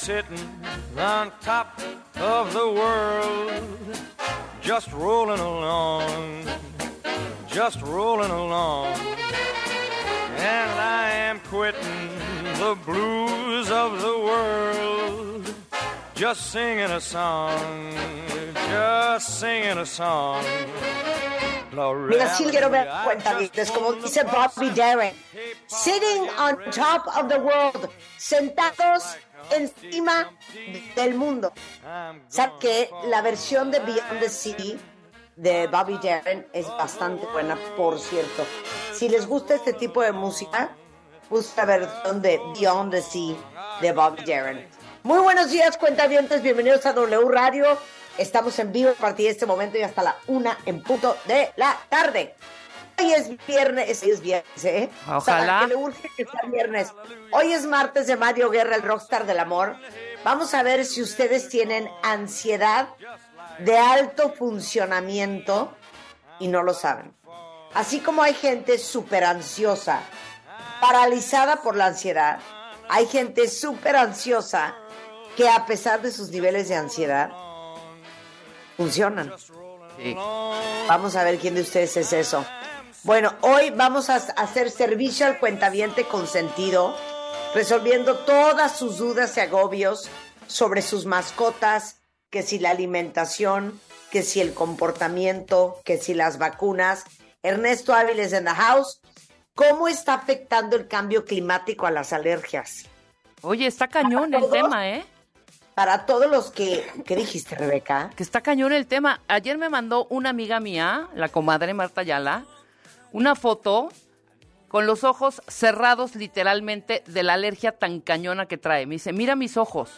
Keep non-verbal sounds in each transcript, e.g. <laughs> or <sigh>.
Sitting on top of the world, just rolling along, just rolling along. And I am quitting the blues of the world, just singing a song, just singing a song. Sí quiero ver cuentavientes, como dice Bobby Darin. Sitting on top of the world. Sentados encima del mundo. ¿Sabes que la versión de Beyond the Sea de Bobby Darin es bastante buena, por cierto. Si les gusta este tipo de música, busca la versión de Beyond the Sea de Bobby Darin. Muy buenos días, cuentavientes. Bienvenidos a W Radio. Estamos en vivo a partir de este momento y hasta la una en punto de la tarde. Hoy es viernes, es viernes, ¿eh? Ojalá. que le urge que sea viernes. Hoy es martes de Mario Guerra, el rockstar del amor. Vamos a ver si ustedes tienen ansiedad de alto funcionamiento y no lo saben. Así como hay gente súper ansiosa, paralizada por la ansiedad, hay gente súper ansiosa que a pesar de sus niveles de ansiedad, funcionan. Sí. Vamos a ver quién de ustedes es eso. Bueno, hoy vamos a hacer servicio al cuentaviente consentido, resolviendo todas sus dudas y agobios sobre sus mascotas, que si la alimentación, que si el comportamiento, que si las vacunas. Ernesto Áviles en the house. ¿Cómo está afectando el cambio climático a las alergias? Oye, está cañón el tema, ¿eh? Para todos los que... ¿Qué dijiste, Rebeca? Que está cañón el tema. Ayer me mandó una amiga mía, la comadre Marta Ayala, una foto con los ojos cerrados literalmente de la alergia tan cañona que trae. Me dice, mira mis ojos.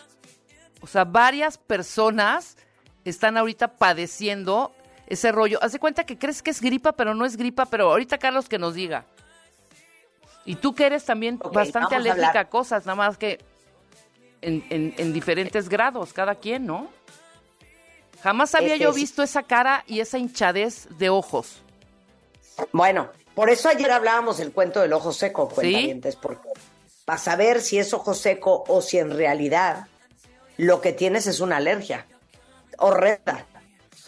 O sea, varias personas están ahorita padeciendo ese rollo. Haz de cuenta que crees que es gripa, pero no es gripa, pero ahorita Carlos que nos diga. Y tú que eres también bastante a alérgica a cosas, nada más que en, en- en diferentes grados, cada quien, ¿no? Jamás había Este yo es- visto esa cara y esa hinchadez de ojos. Bueno, por eso ayer hablábamos del cuento del ojo seco, cuentavientes, porque para saber si es ojo seco o si en realidad lo que tienes es una alergia horrenda.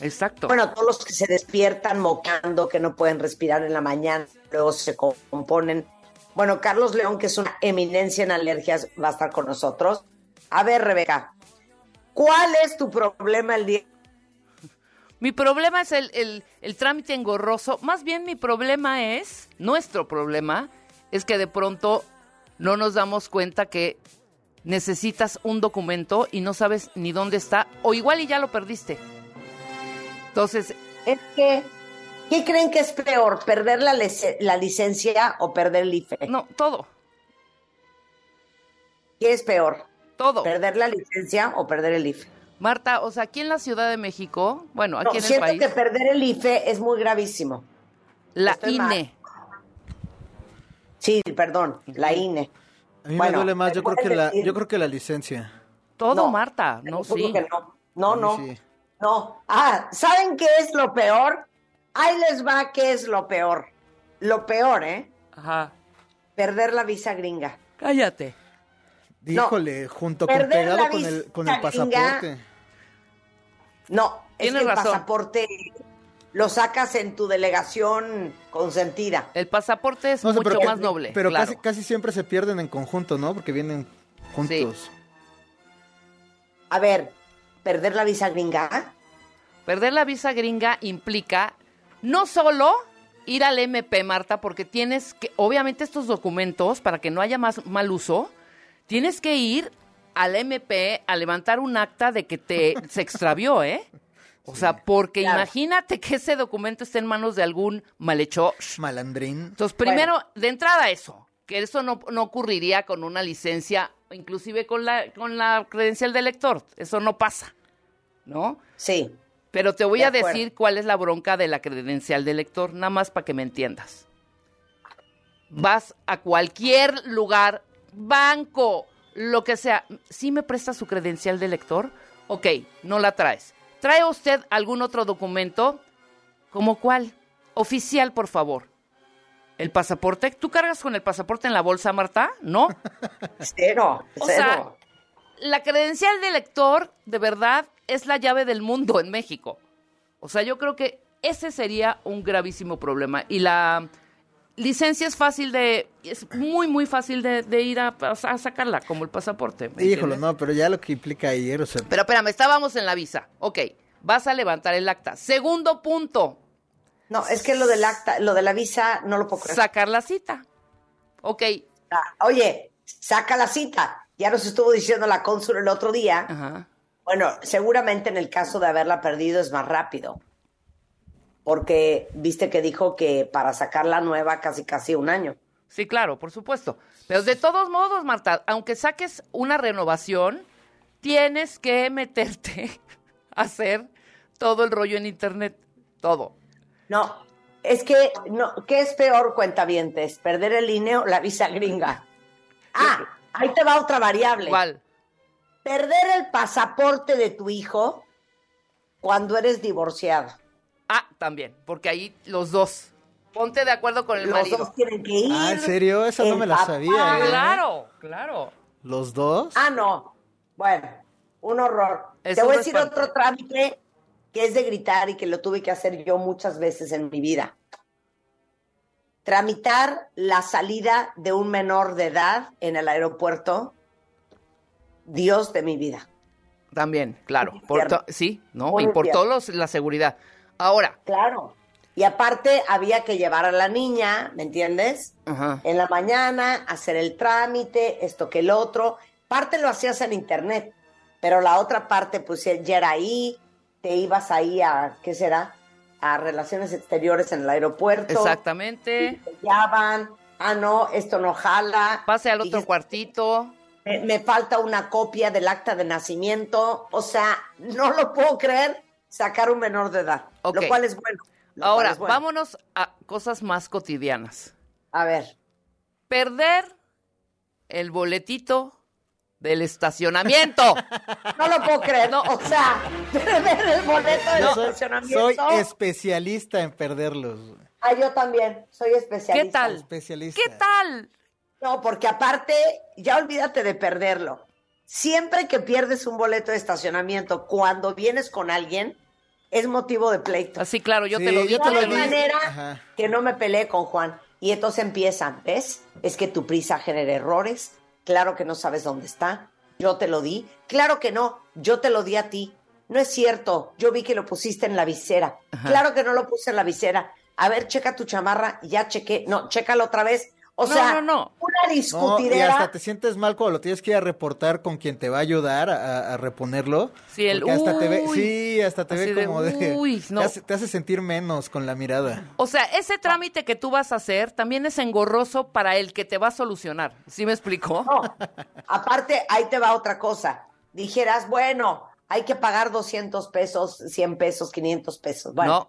Exacto. Bueno, todos los que se despiertan mocando, que no pueden respirar en la mañana, luego se componen. Bueno, Carlos León, que es una eminencia en alergias, va a estar con nosotros. A ver, Rebeca, ¿cuál es tu problema el día? Mi problema es el, el- el trámite engorroso. Más bien mi problema es, nuestro problema, es que de pronto no nos damos cuenta que necesitas un documento y no sabes ni dónde está, o igual y ya lo perdiste. Entonces, Es que, ¿qué creen que es peor, perder la, la licencia o perder el IFE? no, todo, ¿Qué es peor, todo. perder la licencia o perder el IFE? Marta, o sea, aquí en la Ciudad de México, bueno, aquí No, en el siento país, que perder el IFE es muy gravísimo. la estoy mal. INE, Sí, perdón, la INE. A mí Bueno, me duele más, yo creo que la, yo creo que la licencia. Todo, No, Marta. No, sí. que no. No, no, sí. no. Ah, ¿saben qué es lo peor? Ahí les va qué es lo peor. Lo peor, ¿eh? Ajá. Perder la visa gringa. Cállate. Díjole, junto con pegado con el, con el gringa. No, es Tienes que el razón. pasaporte lo sacas en tu delegación consentida. El pasaporte es No sé, mucho pero- más noble. Pero claro. casi, casi siempre se pierden en conjunto, ¿no? Porque vienen juntos. A ver, perder la visa gringa. Perder la visa gringa implica no solo ir al MP, Marta, porque tienes que, obviamente estos documentos, para que no haya más mal uso, tienes que ir al MP a levantar un acta de que te <laughs> se extravió, ¿eh? O sea, porque Claro. imagínate que ese documento esté en manos de algún malhechor. Malandrín. Entonces, primero, de entrada eso, que eso no, no ocurriría con una licencia, inclusive con la, con la credencial de lector. Eso no pasa, ¿no? Sí. Pero te voy De a acuerdo. decir cuál es la bronca de la credencial de lector, nada más para que me entiendas. Vas a cualquier lugar, banco, lo que sea. ¿Sí me presta su credencial de lector? Ok, no la traes. ¿Trae usted algún otro documento? ¿Como cuál? Oficial, por favor. ¿El pasaporte? ¿Tú cargas con el pasaporte en la bolsa, Marta? ¿No? <laughs> Cero. O cero. sea, la credencial de lector, de verdad, es la llave del mundo en México. O sea, yo creo que ese sería un gravísimo problema. Y la licencia es fácil de, es muy, muy fácil de, de ir a, a sacarla, como el pasaporte. ¿me Híjole, entiendes? no, pero ya lo que implica ayer, o sea, Pero espérame, estábamos en la visa. Ok, vas a levantar el acta. Segundo punto, no, es que lo del acta, lo de la visa, no lo puedo creer. sacar la cita. Ok, Ah, Oye, saca la cita. Ya nos estuvo diciendo la cónsul el otro día. ajá. Bueno, seguramente en el caso de haberla perdido es más rápido. Porque viste que dijo que para sacar la nueva casi casi un año. Sí, claro, por supuesto. Pero de todos modos, Marta, aunque saques una renovación, tienes que meterte <laughs> a hacer todo el rollo en internet. Todo. No, es que, no, ¿qué es peor, cuentavientes? ¿Perder el INE la visa gringa? <laughs> Ah, ahí te va otra variable. ¿Cuál? Perder el pasaporte de tu hijo cuando eres divorciado. Ah, también, porque ahí los dos. Ponte de acuerdo con el Los marido. dos tienen que ir. Ah, ¿en serio? Esa no me la papá. sabía, ¿eh? Claro, claro. ¿Los dos? Ah, no. Bueno, un horror. Es Te voy a decir espanto. otro trámite que es de gritar y que lo tuve que hacer yo muchas veces en mi vida. Tramitar la salida de un menor de edad en el aeropuerto. Dios de mi vida. También, claro. Por sí, ¿no? Y por todos los- la seguridad. Ahora, Claro. Y aparte había que llevar a la niña, ¿me entiendes? ajá. En la mañana, hacer el trámite, esto que el otro. Parte lo hacías en internet, pero la otra parte, pues ya era ahí, te ibas ahí a, ¿qué será? A relaciones exteriores en el aeropuerto. exactamente. Te llaman, ah, no, esto no jala. Pase al otro cuartito. Me, me falta una copia del acta de nacimiento. O sea, no lo puedo creer sacar un menor de edad, Lo cual es bueno. Ahora, es bueno. vámonos a cosas más cotidianas. A ver. Perder el boletito del estacionamiento. <laughs> No lo puedo creer, no, o sea, <laughs> perder el boleto del estacionamiento. soy especialista en perderlos. Ah, yo también, soy especialista. ¿Qué tal? Especialista. ¿Qué tal? No, porque aparte, ya olvídate de perderlo. Siempre que pierdes un boleto de estacionamiento cuando vienes con alguien, es motivo de pleito. Así, claro, yo Sí, te lo yo digo. di. manera Ajá. que no me peleé con Juan. Y entonces empiezan, ¿ves? Es que tu prisa genera errores. Claro que no sabes dónde está. Yo te lo di. Claro que no. Yo te lo di a ti. No es cierto. Yo vi que lo pusiste en la visera. Claro que no lo puse en la visera. A ver, checa tu chamarra. Ya chequé. No, chécalo otra vez. O No, sea, no, no. una No, y discutidera. hasta te sientes mal cuando lo tienes que ir a reportar con quien te va a ayudar a, a reponerlo. Sí, el hasta te ve, uy. sí, hasta te ve de, como de, uy, no. te, hace, te hace sentir menos con la mirada. O sea, ese trámite que tú vas a hacer también es engorroso para el que te va a solucionar. ¿Sí me explicó? No, aparte, ahí te va otra cosa. Dijeras, bueno, hay que pagar 200 pesos, 100 pesos, 500 pesos. Bueno,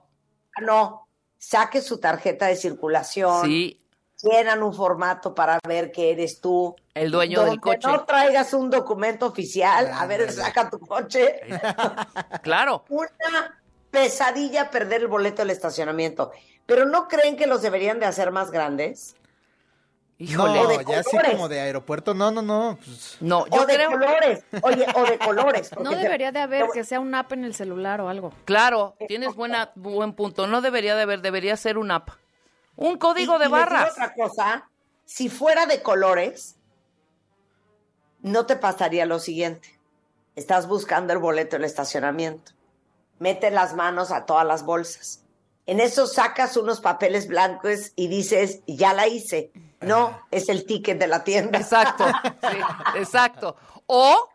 no. no, saque su tarjeta de circulación, Sí. Llenan un formato para ver que eres tú. El dueño del Donde coche. No traigas un documento oficial. A ver, saca tu coche. <laughs> Claro. Una pesadilla perder el boleto del estacionamiento. Pero ¿no creen que los deberían de hacer más grandes? Híjole. No, de ya así como de aeropuerto, no, no, no. pues, No, yo o de creo. colores. Oye, o de colores. No debería de haber que sea un app en el celular o algo. Claro, tienes buena, buen punto. No debería de haber, debería ser un app. Un código Y- de y barras. otra cosa, si fuera de colores, no te pasaría lo siguiente. Estás buscando el boleto del estacionamiento. Mete las manos a todas las bolsas. En eso sacas unos papeles blancos y dices, ya la hice. No, es el ticket de la tienda. Exacto, <laughs> sí, exacto. O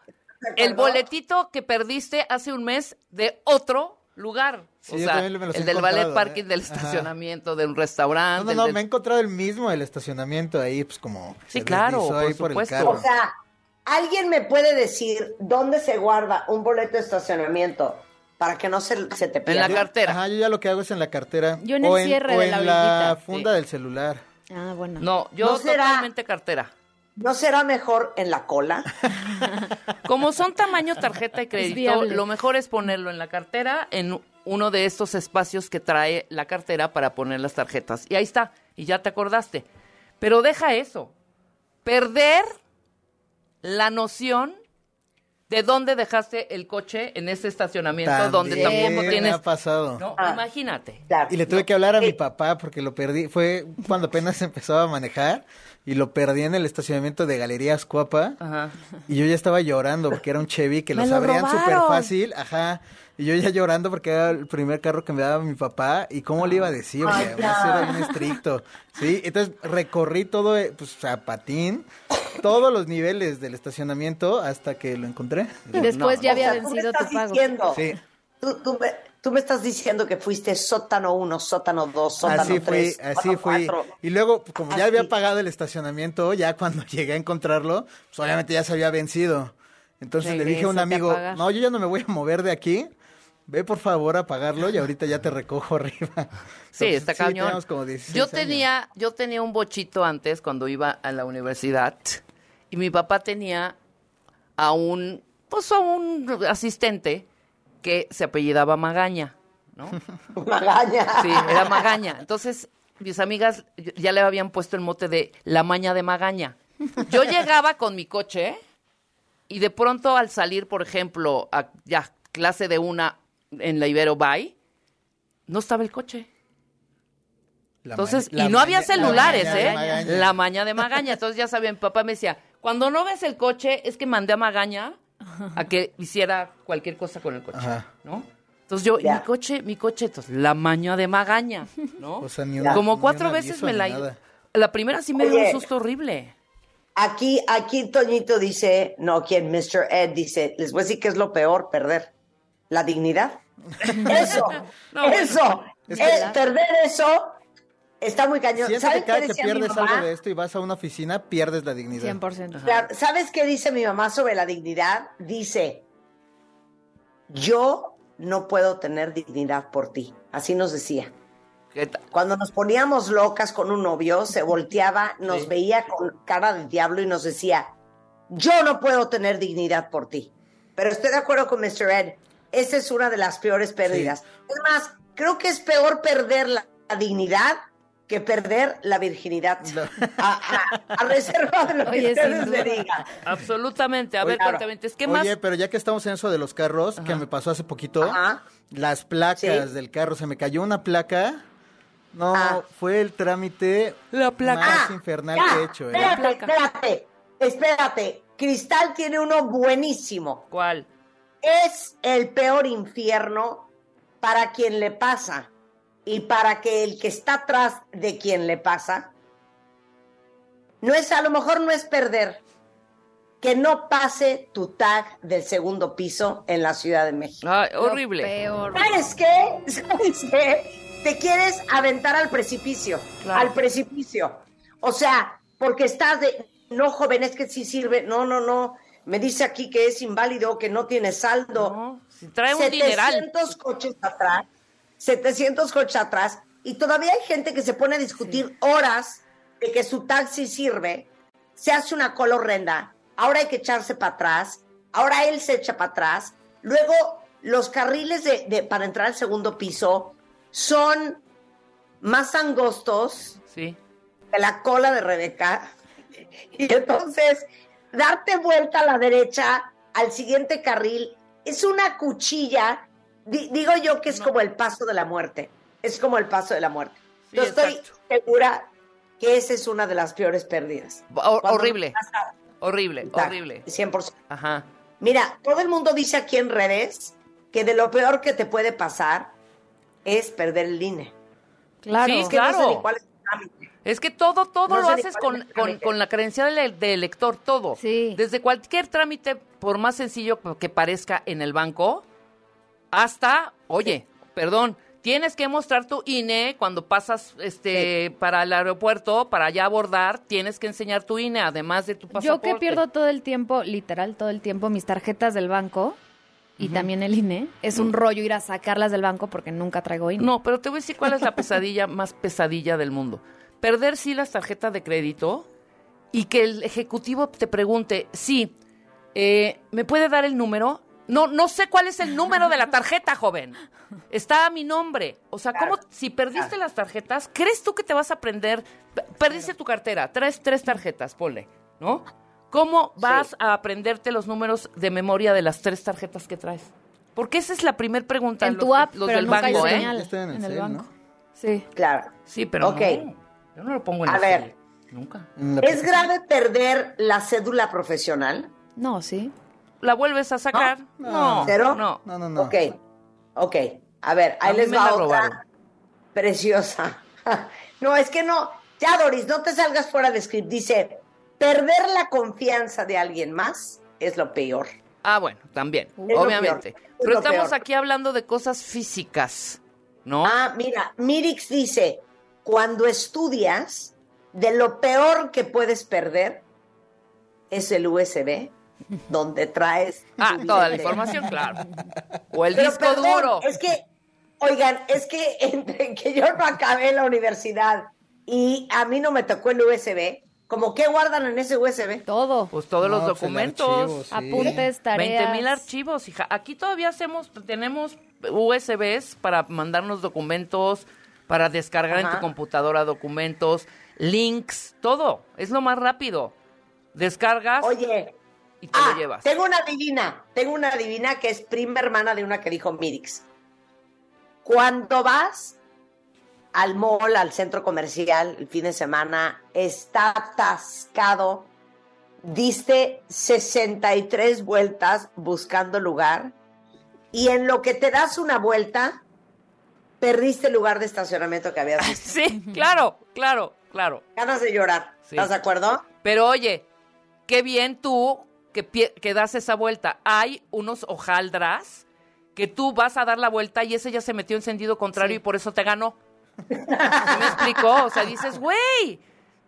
el boletito que perdiste hace un mes de otro lugar. Sí, o sea, el del ballet parking ¿eh? del Ajá. estacionamiento, de un No, restaurante. no, no, del- me he encontrado el mismo el estacionamiento ahí, pues como. Sí, claro, por ahí por el supuesto. O sea, ¿alguien me puede decir dónde se guarda un boleto de estacionamiento para que no se, se te En pierda? la cartera. Ajá, yo ya lo que hago es en la cartera. Yo en o el cierre o de la en la orillita. funda Sí. del celular. Ah, bueno. No, yo ¿No será- totalmente cartera. ¿No será mejor en la cola? <laughs> Como son tamaño tarjeta y crédito, lo mejor es ponerlo en la cartera, en uno de estos espacios que trae la cartera para poner las tarjetas. Y ahí está, y ya te acordaste. Pero deja eso. Perder la noción de dónde dejaste el coche en ese estacionamiento donde También tampoco me tienes... ha pasado. No, Ah. imagínate. Claro. Y le tuve que hablar a mi Sí. papá porque lo perdí. Fue cuando apenas <laughs> empezaba a manejar y lo perdí en el estacionamiento de Galerías Cuapa. Ajá. Y yo ya estaba llorando porque era un Chevy que <laughs> ¡Me los lo abrían súper fácil. Ajá. Y yo ya llorando porque era el primer carro que me daba mi papá. ¿Y cómo le iba a decir? Porque Ay, además ya. era bien estricto. Sí, entonces recorrí todo, eh, pues a patín, todos los niveles del estacionamiento hasta que lo encontré. Y después No, ya O sea, había tú me vencido estás tu pago. diciendo- Sí. Tú, tú me, tú me estás diciendo que fuiste sótano 1, sótano 2, sótano Así 3, fui, así fui. Y luego, como ya Así. había pagado el estacionamiento, ya cuando <laughs> llegué a encontrarlo, pues obviamente ya se había vencido. Entonces le dije a un a amigo, no, yo ya no me voy a mover de aquí. Ve por favor a pagarlo y ahorita ya te recojo <laughs> arriba. Sí, Entonces, está cañón. como 16 Yo años. tenía, yo tenía un bochito antes cuando iba a la universidad y mi papá tenía a un, pues a un asistente que se apellidaba Magaña, ¿no? <laughs> Magaña. Sí, era Magaña. Entonces, mis amigas ya le habían puesto el mote de la maña de Magaña. Yo llegaba con mi coche y de pronto al salir, por ejemplo, a ya clase de una en la Ibero Bay, no estaba el coche. La Entonces, la y no había la celulares, maña de ¿eh? Magaña. La maña de Magaña. Entonces ya sabía, mi papá me decía, cuando no ves el coche, es que mandé a Magaña a que hiciera cualquier cosa con el coche, Ajá. ¿no? Entonces yo, Ya. mi coche, mi coche, entonces, la maña de Magaña, ¿no? O sea, ni un- Como ni cuatro veces me la... nada. La primera sí me dio un susto horrible. Aquí, aquí Toñito dice, no, quien Mr. Ed dice, les voy a decir que es lo peor, perder la dignidad. <laughs> Eso, No, eso, Es eh, perder eso está muy cañón. Siento ¿Saben que cada qué que mi pierdes mamá? algo de esto y vas a una oficina, pierdes la dignidad. 100%. Claro, ¿Sabes qué dice mi mamá sobre la dignidad? Dice, yo no puedo tener dignidad por ti. Así nos decía. ¿Qué ta- Cuando nos poníamos locas con un novio, se volteaba, nos Sí. veía con cara de diablo y nos decía, yo no puedo tener dignidad por ti. Pero estoy de acuerdo con Mr. Ed, esa es una de las peores pérdidas. Es más, creo que es peor perder la, la dignidad que perder la virginidad. <laughs> A, a- a reserva de lo que Oye, sin ustedes me digan. Absolutamente. A Oye, ver, claro. cuéntame, que más... Oye, pero ya que estamos en eso de los carros, que me pasó hace poquito, Ajá. las placas Sí. del carro, se me cayó una placa. No, Ah. fue el trámite La placa. más Ah, infernal ya, que he hecho. ¿eh? Espérate, espérate, espérate. Cristal tiene uno buenísimo. ¿Cuál? es el peor infierno para quien le pasa y para que el que está atrás de quien le pasa no es a lo mejor no es perder que no pase tu tag del segundo piso en la Ciudad de México. Horrible. Peor. ¿Sabes qué? <laughs> ¿Sabes qué? Te quieres aventar al precipicio, Claro. al precipicio. O sea, porque estás de, no joven, es que sí sirve, no, no, no. Me dice aquí que es inválido, que no tiene saldo. No, si trae un dineral. 700 coches atrás, 700 coches atrás, y todavía hay gente que se pone a discutir horas de que su taxi sirve, se hace una cola horrenda, ahora hay que echarse para atrás, ahora él se echa para atrás, luego los carriles de, de- para entrar al segundo piso son más angostos Sí. de la cola de Rebeca. <laughs> Y entonces, darte vuelta a la derecha al siguiente carril es una cuchilla. Di- digo yo que es como el paso de la muerte. Es como el paso de la muerte. Sí, yo estoy exacto. segura que esa es una de las peores pérdidas. Hor- Cuando horrible. pasa- Horrible, horrible. 100%. Ajá. Mira, todo el mundo dice aquí en redes que de lo peor que te puede pasar es perder el INE. Claro. Sí, Es que no sé Claro. ni cuál es el trámite. Es que todo, todo No lo haces con, con, la credencial del, del elector, todo. Sí. Desde cualquier trámite, por más sencillo que parezca en el banco, hasta, oye, perdón, tienes que mostrar tu INE cuando pasas este para el aeropuerto, para ya abordar, tienes que enseñar tu INE, además de tu pasaporte. Yo que pierdo todo el tiempo, literal, todo el tiempo, mis tarjetas del banco y también el INE, es un rollo ir a sacarlas del banco porque nunca traigo INE. No, pero te voy a decir cuál es la pesadilla <laughs> más pesadilla del mundo. Perder sí las tarjetas de crédito y que el ejecutivo te pregunte, sí, eh, ¿me puede dar el número? No, no sé cuál es el número de la tarjeta, joven. Está a mi nombre. O sea, ¿cómo si perdiste las tarjetas, crees tú que te vas a aprender? Perdiste tu cartera, traes tres tarjetas, ponle, ¿no? ¿Cómo vas a aprenderte los números de memoria de las tres tarjetas que traes? Porque esa es la primera pregunta. en los tu app, los pero del nunca banco, hay ¿eh? señal en el en el cel, banco. ¿no? Sí. Claro. Sí, pero Ok. no. Yo no lo pongo en A el ver. cel. Nunca. ¿Es grave perder la cédula profesional? No, sí. ¿La vuelves a sacar? No. No. ¿Cero? No. No, no, no. Ok, ok. A ver, ahí A les va otra preciosa. <laughs> no, es que no. Ya, Doris, no te salgas fuera de script. Dice, perder la confianza de alguien más es lo peor. Ah, bueno, también, Es obviamente. peor. Es Pero estamos peor. aquí hablando de cosas físicas, ¿no? Ah, mira, Mirix dice, cuando estudias, de lo peor que puedes perder es el USB, donde traes... Ah, toda la información, claro. <laughs> O el Pero disco perdón, duro. Es que, oigan, es que <laughs> entre que yo no acabé la universidad y a mí no me tocó el USB, como que guardan en ese USB. Todo. Pues todos No, los pues, documentos. archivo, sí. Apuntes, tareas. 20 mil archivos, hija. Aquí todavía hacemos, tenemos USBs para mandarnos documentos, para descargar en tu computadora documentos, links, todo. Es lo más rápido. Descargas Oye, y te ah, lo llevas. tengo una divina, tengo una divina que es prima hermana de una que dijo Mirix. Cuando vas al mall, al centro comercial, el fin de semana, está atascado, diste 63 vueltas buscando lugar y en lo que te das una vuelta, perdiste el lugar de estacionamiento que habías <laughs> visto. Sí, claro, claro, claro. Ganas de llorar, Sí. ¿estás de acuerdo? Pero oye, qué bien tú que, que das esa vuelta. Hay unos hojaldras que tú vas a dar la vuelta y ese ya se metió en sentido contrario Sí. y por eso te ganó. ¿Sí <laughs> me explicó? O sea, dices, güey,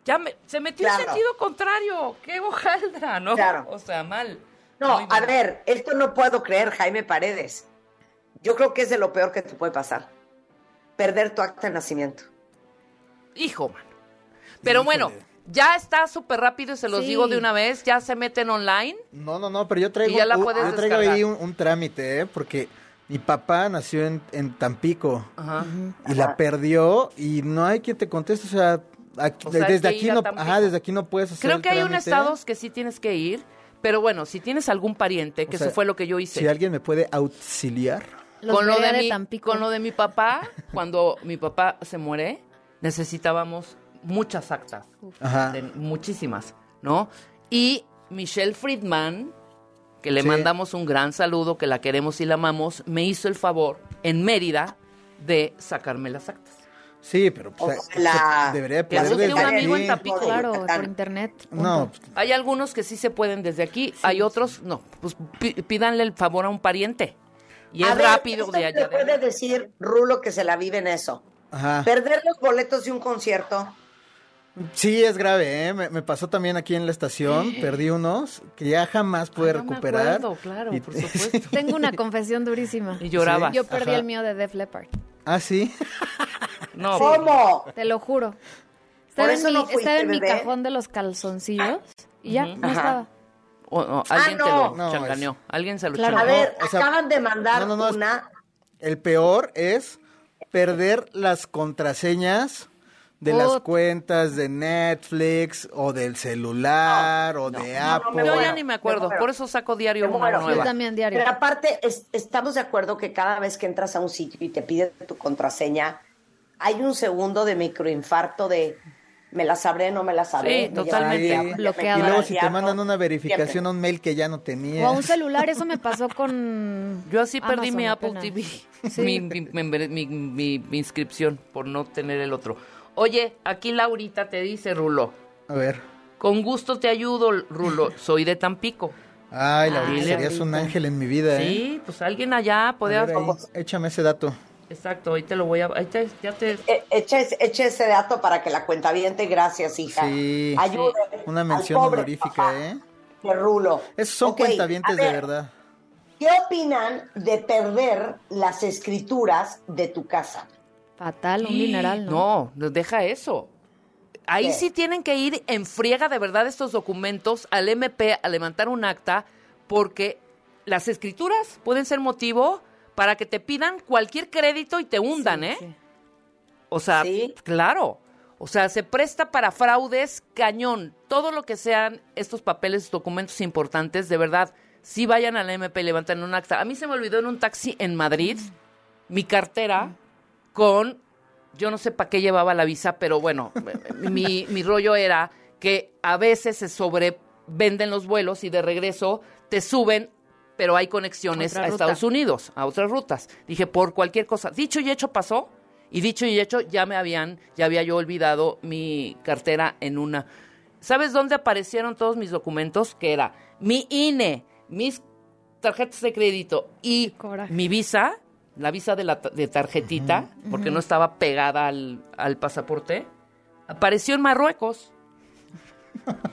ya me- se metió en sentido contrario. ¡Qué hojaldra! ¿no? Claro. O sea, mal. No, Muy a mal. ver, esto no puedo creer, Jaime Paredes. Yo creo que es de lo peor que te puede pasar. Perder tu acta de nacimiento. Hijo, mano. Pero bueno. Ya está súper rápido y se los Sí. digo de una vez. Ya se meten online. No, no, no, pero yo traigo, Y ya la un- puedes yo traigo descargar. ahí un, un trámite, ¿eh? Porque mi papá nació en, en Tampico Ajá. y la perdió y no hay quien te conteste, o sea, aquí- O sea, hay desde aquí no, ajá, desde aquí no puedes hacer Creo el que hay un estados que sí tienes que ir, pero bueno, si tienes algún pariente, que O sea, eso fue lo que yo hice. Si alguien me puede auxiliar. Los con lo de, de mi, Tampico. con lo de mi papá, cuando mi papá se muere, necesitábamos muchas actas, Ajá. de- muchísimas, ¿no? Y Michelle Friedman, que le Sí. mandamos un gran saludo, que la queremos y la amamos, me hizo el favor en Mérida de sacarme las actas. Sí, pero pues, Ojalá. se- debería poder desde un amigo en aquí. Tampico. Claro, por internet. No, punto. Hay algunos que sí se pueden desde aquí, hay otros no. Pues pídanle el favor a un pariente. Y A es ver, rápido de allá. de puede decir Rulo que se la vive en eso. ajá. Perder los boletos de un concierto. Sí, es grave, ¿eh? Me, me pasó también aquí en la estación, <gasps> perdí unos que ya jamás pude Ah, no me recuperar. acuerdo, claro, Y- por <laughs> supuesto. Tengo una confesión durísima. Y lloraba. Yo perdí Ajá. el mío de Def Leppard. ah, sí. <laughs> No, ¿Cómo? Te lo juro. Estaba, eso en, mi, no fuiste, estaba en mi bebé. cajón de los calzoncillos y ya, no estaba. O- o alguien no. te lo chancaneó. Alguien se lo Claro. A ver, o sea, acaban de mandar no, no, no, es- una. El peor es perder las contraseñas de las cuentas de Netflix o del celular o de Apple. Yo ya ni me acuerdo, por eso saco diario Me una muero. Yo nueva. también diario. Pero aparte, es- estamos de acuerdo que cada vez que entras a un sitio y te piden tu contraseña, hay un segundo de microinfarto de me la sabré, no me la sabré. Sí, totalmente. Bloqueada. Y luego si te mandan una verificación Siempre. a un mail que ya no O a tenías. un celular, eso me pasó con. <laughs> Yo así perdí mi Apple. TV, Sí. mi, mi- mi- mi- mi- mi inscripción por no tener el otro. Oye, aquí Laurita te dice, Rulo, A ver. con gusto te ayudo, Rulo, <laughs> soy de Tampico. Ay, Laurita, serías un ángel en mi vida, ¿eh? Sí, pues alguien allá podía... ver, ahí, échame ese dato. Exacto, ahí te lo voy a... Ahí te, ya te... Echa, ese- echa ese dato para que la cuenta viente, gracias, hija. Sí. Ayude Una al mención pobre honorífica, papá ¿eh? De Rulo. Esos son Ok, cuentavientes de ver, verdad. ¿Qué opinan de perder las escrituras de tu casa? Fatal, un dineral, ¿no? No, deja eso. Ahí ¿Qué? sí tienen que ir en friega de verdad estos documentos al MP a levantar un acta porque las escrituras pueden ser motivo para que te pidan cualquier crédito y te hundan, Sí, ¿eh? sí. O sea, Sí. claro. O sea, se presta para fraudes cañón. Todo lo que sean estos papeles, documentos importantes, de verdad, sí vayan al MP y levanten un acta. A mí se me olvidó en un taxi en Madrid mi cartera con, yo no sé para qué llevaba la visa, pero bueno, <laughs> mi, mi rollo era que a veces se sobrevenden los vuelos y de regreso te suben, pero hay conexiones Otra a ruta. Estados Unidos, a otras rutas. Dije, por cualquier cosa. Dicho y hecho pasó, y dicho y hecho ya me habían, ya había yo olvidado mi cartera en una. ¿Sabes dónde aparecieron todos mis documentos? Que era mi INE, mis tarjetas de crédito y mi visa, la visa de la de tarjetita, porque no estaba pegada al, al pasaporte, apareció en Marruecos.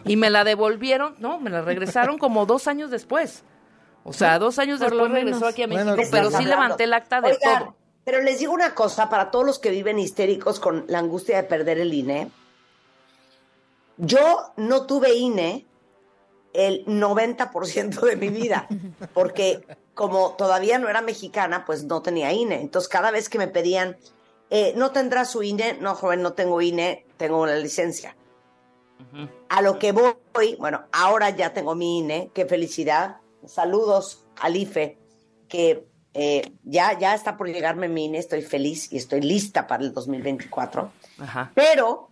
Y me la devolvieron, no, me la regresaron como dos años después. O sea, dos años Por después regresó aquí a México, ¿de qué pero sí hablando? levanté el acta de Oigan, todo. Pero les digo una cosa, para todos los que viven histéricos con la angustia de perder el INE, yo no tuve INE el 90% de mi vida, porque como todavía no era mexicana, pues no tenía INE. Entonces cada vez que me pedían, eh, ¿no tendrá su INE? No, joven, no tengo INE, tengo una licencia. A lo que voy, bueno, ahora ya tengo mi INE, qué felicidad. Saludos al IFE, que eh, ya, ya está por llegarme mi INE, estoy feliz y estoy lista para el 2024. Ajá. Pero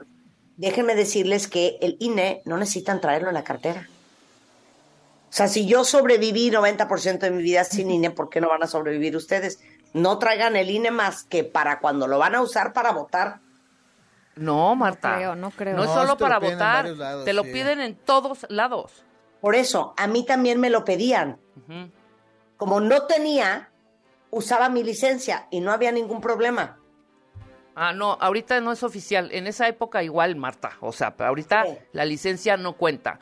déjenme decirles que el INE no necesitan traerlo en la cartera. O sea, si yo sobreviví 90% de mi vida sin INE, ¿por qué no van a sobrevivir ustedes? No traigan el INE más que para cuando lo van a usar para votar. No, Marta. creo, no creo. No es No, solo para votar, lados, te lo sí. piden en todos lados. Por eso, a mí también me lo pedían. Como no tenía, usaba mi licencia y no había ningún problema. Ah, no, ahorita no es oficial. En esa época igual, Marta. O sea, ahorita Sí. la licencia no cuenta.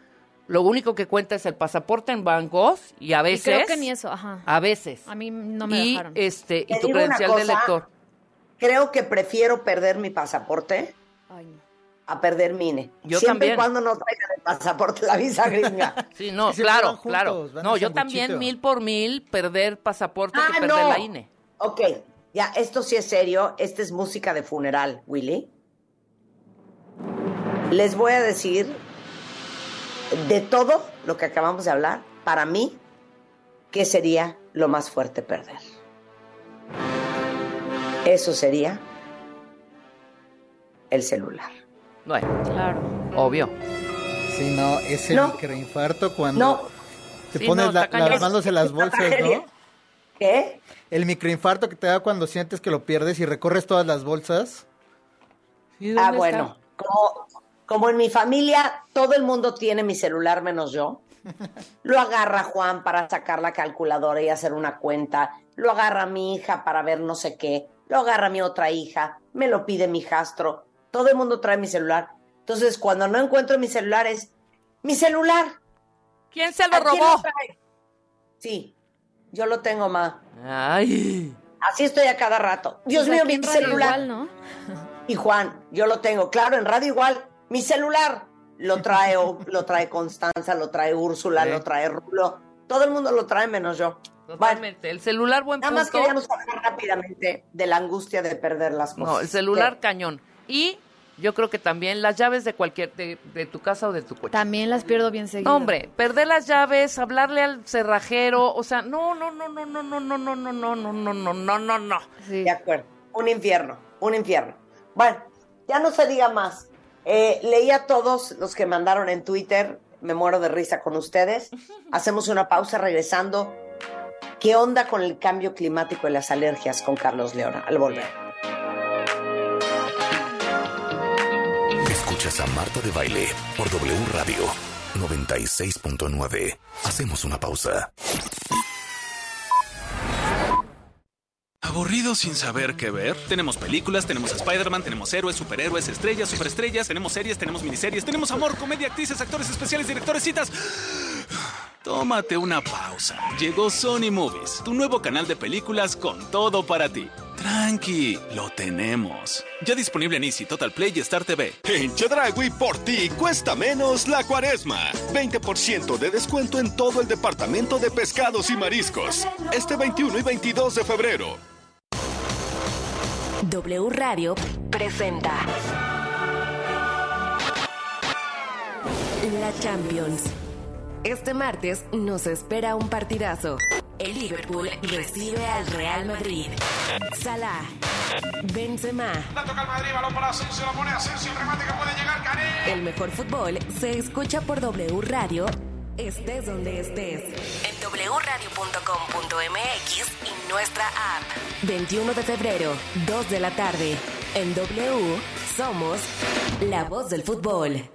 Lo único que cuenta es el pasaporte en bancos y a Y veces... creo que ni eso, ajá. A veces. A mí no me y, dejaron. este, y tu credencial de lector. Creo que prefiero perder mi pasaporte Ay, no. a perder mi INE. Yo Siempre también. y cuando no traigan el pasaporte, la visa <laughs> gringa. Sí, no, claro, juntos, claro. No, yo también mil por mil perder pasaporte Ah, que perder no. la INE. Ok, ya, esto sí es serio. Esta es música de funeral, Willy. Les voy a decir de todo lo que acabamos de hablar, para mí, ¿qué sería lo más fuerte perder? Eso sería el celular. Bueno, Claro. obvio. Sí, no, ese No. microinfarto cuando No, te Sí, pones no, la- las manos en las bolsas. ¿no? ¿qué? El microinfarto que te da cuando sientes que lo pierdes y recorres todas las bolsas. Ah, bueno, como, como en mi familia todo el mundo tiene mi celular menos yo, lo agarra Juan para sacar la calculadora y hacer una cuenta, lo agarra mi hija para ver no sé qué, lo agarra mi otra hija, me lo pide mi hijastro, todo el mundo trae mi celular. Entonces, cuando no encuentro mi celular es, mi celular. ¿Quién se lo ¿a quién robó? trae? Sí, yo lo tengo, ma. Ay. Así estoy a cada rato. Dios Pues mío, mi celular. igual, ¿no? Y Juan, yo lo tengo. Claro, en radio igual. Mi celular lo trae, lo trae Constanza, lo trae Úrsula, lo trae Rulo. Todo el mundo lo trae menos yo. Totalmente. el celular, buen Nada más queríamos hablar rápidamente de la angustia de perder las cosas. No, el celular, cañón. Y yo creo que también las llaves de cualquier, de, tu casa o de tu coche. También las pierdo bien seguido. hombre, perder las llaves, hablarle al cerrajero, o sea, no, no, no, no, no, no, no, no, no, no, no, no, no, no, no, no. De acuerdo. Un infierno, un infierno. Bueno, ya no se diga más. Eh, leí a todos los que mandaron en Twitter, me muero de risa con ustedes. <laughs> Hacemos una pausa regresando. ¿Qué onda con el cambio climático y las alergias con Carlos Leona? Al volver. Escuchas a Marta de Baile por W Radio 96.9. Hacemos una pausa. ¿Aburrido sin saber qué ver? Tenemos películas, tenemos Spider-Man, tenemos héroes, superhéroes, estrellas, superestrellas, tenemos series, tenemos miniseries, tenemos amor, comedia, actrices, actores especiales, directores, citas. Tómate una pausa. Llegó Sony Movies, tu nuevo canal de películas con todo para ti. Tranqui, lo tenemos. Ya disponible en Easy, Total Play y Star TV. En Chedragui por ti cuesta menos la cuaresma. 20% de descuento en todo el departamento de pescados y mariscos. Este 21 y 22 de febrero. W Radio presenta La Champions. Este martes nos espera un partidazo. El Liverpool recibe al Real Madrid. Salah, Benzema. La toca el Madrid, balón para Asensio, la pone Asensio, el remate que puede llegar, Cané. El mejor fútbol se escucha por W Radio, estés donde estés. En wradio.com.mx nuestra app. 21 de febrero, 2 de la tarde. En W somos la voz del fútbol.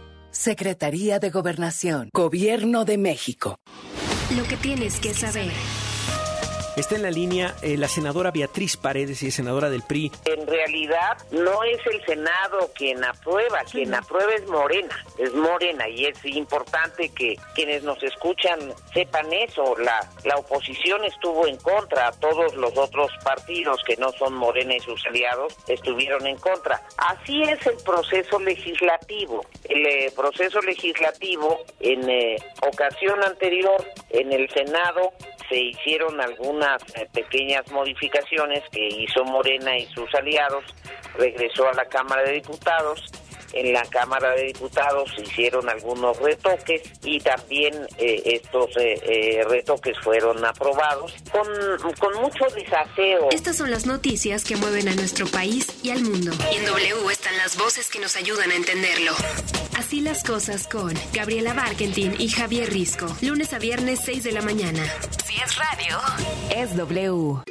Secretaría de Gobernación, Gobierno de México. Lo que tienes que saber. Está en la línea eh, la senadora Beatriz Paredes, y es senadora del PRI. En realidad no es el Senado quien aprueba, quien aprueba es Morena, es Morena y es importante que quienes nos escuchan sepan eso. La, la oposición estuvo en contra, todos los otros partidos que no son Morena y sus aliados estuvieron en contra. Así es el proceso legislativo. El eh, proceso legislativo en eh, ocasión anterior en el Senado se hicieron algunas eh, pequeñas modificaciones que hizo Morena y sus aliados, regresó a la Cámara de Diputados en la Cámara de Diputados se hicieron algunos retoques y también eh, estos eh, eh, retoques fueron aprobados con, con mucho desaseo. Estas son las noticias que mueven a nuestro país y al mundo. Y en W están las voces que nos ayudan a entenderlo. Así las cosas con Gabriela Barkentin y Javier Risco. Lunes a viernes 6 de la mañana. Si es radio, es W.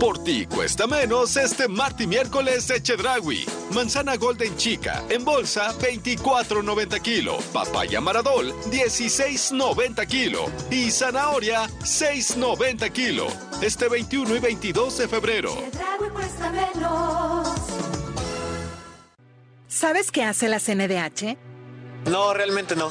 Por ti cuesta menos este martes miércoles de Chedragui. Manzana Golden Chica en bolsa 24.90 kilo. Papaya Maradol 16.90 kilo. Y zanahoria 6.90 kilo. Este 21 y 22 de febrero. cuesta menos. ¿Sabes qué hace la CNDH? No, realmente no.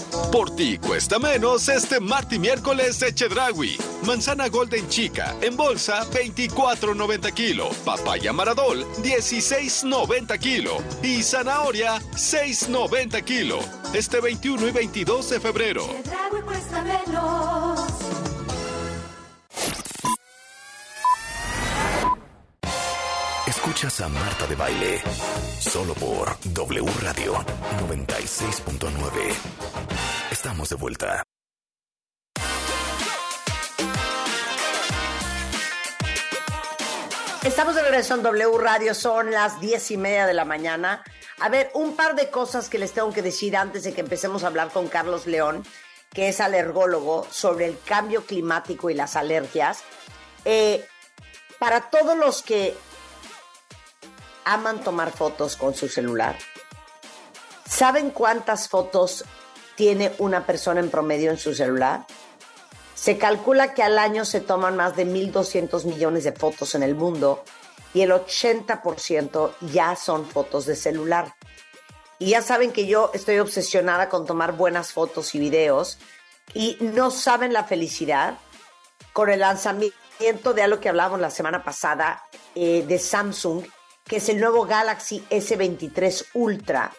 Por ti cuesta menos este martes y miércoles de Chedragui. Manzana Golden Chica en bolsa 24.90 kilo. Papaya Maradol 16.90 kilo. Y zanahoria 6.90 kilo. Este 21 y 22 de febrero. Chedraui cuesta menos. Escuchas a Marta de Baile solo por W Radio 96.9. Estamos de vuelta. Estamos de regreso en W Radio, son las diez y media de la mañana. A ver, un par de cosas que les tengo que decir antes de que empecemos a hablar con Carlos León, que es alergólogo, sobre el cambio climático y las alergias. Eh, para todos los que aman tomar fotos con su celular, ¿saben cuántas fotos tiene una persona en promedio en su celular? Se calcula que al año se toman más de 1.200 millones de fotos en el mundo y el 80% ya son fotos de celular. Y ya saben que yo estoy obsesionada con tomar buenas fotos y videos y no saben la felicidad con el lanzamiento de algo que hablábamos la semana pasada eh, de Samsung, que es el nuevo Galaxy S23 Ultra,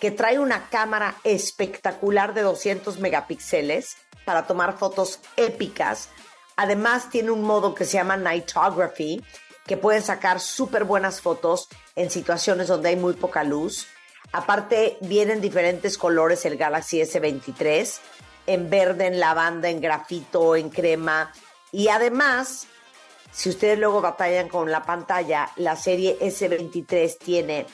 que trae una cámara espectacular de 200 megapíxeles para tomar fotos épicas. Además tiene un modo que se llama Nightography, que pueden sacar súper buenas fotos en situaciones donde hay muy poca luz. Aparte vienen diferentes colores el Galaxy S23, en verde, en lavanda, en grafito, en crema. Y además, si ustedes luego batallan con la pantalla, la serie S23 tiene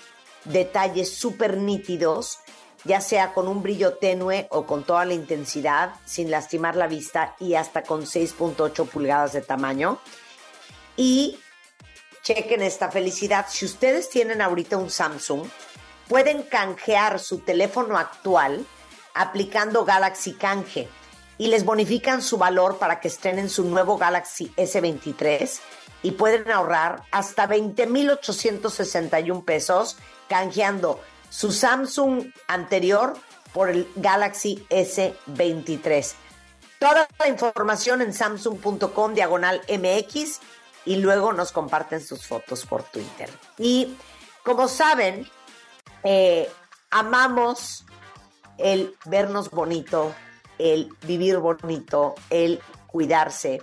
detalles súper nítidos ya sea con un brillo tenue o con toda la intensidad, sin lastimar la vista y hasta con 6.8 pulgadas de tamaño. Y chequen esta felicidad. Si ustedes tienen ahorita un Samsung, pueden canjear su teléfono actual aplicando Galaxy Canje y les bonifican su valor para que estén en su nuevo Galaxy S23 y pueden ahorrar hasta 20,861 pesos canjeando su Samsung anterior por el Galaxy S23. Toda la información en samsung.com diagonal MX y luego nos comparten sus fotos por Twitter. Y como saben, eh, amamos el vernos bonito, el vivir bonito, el cuidarse.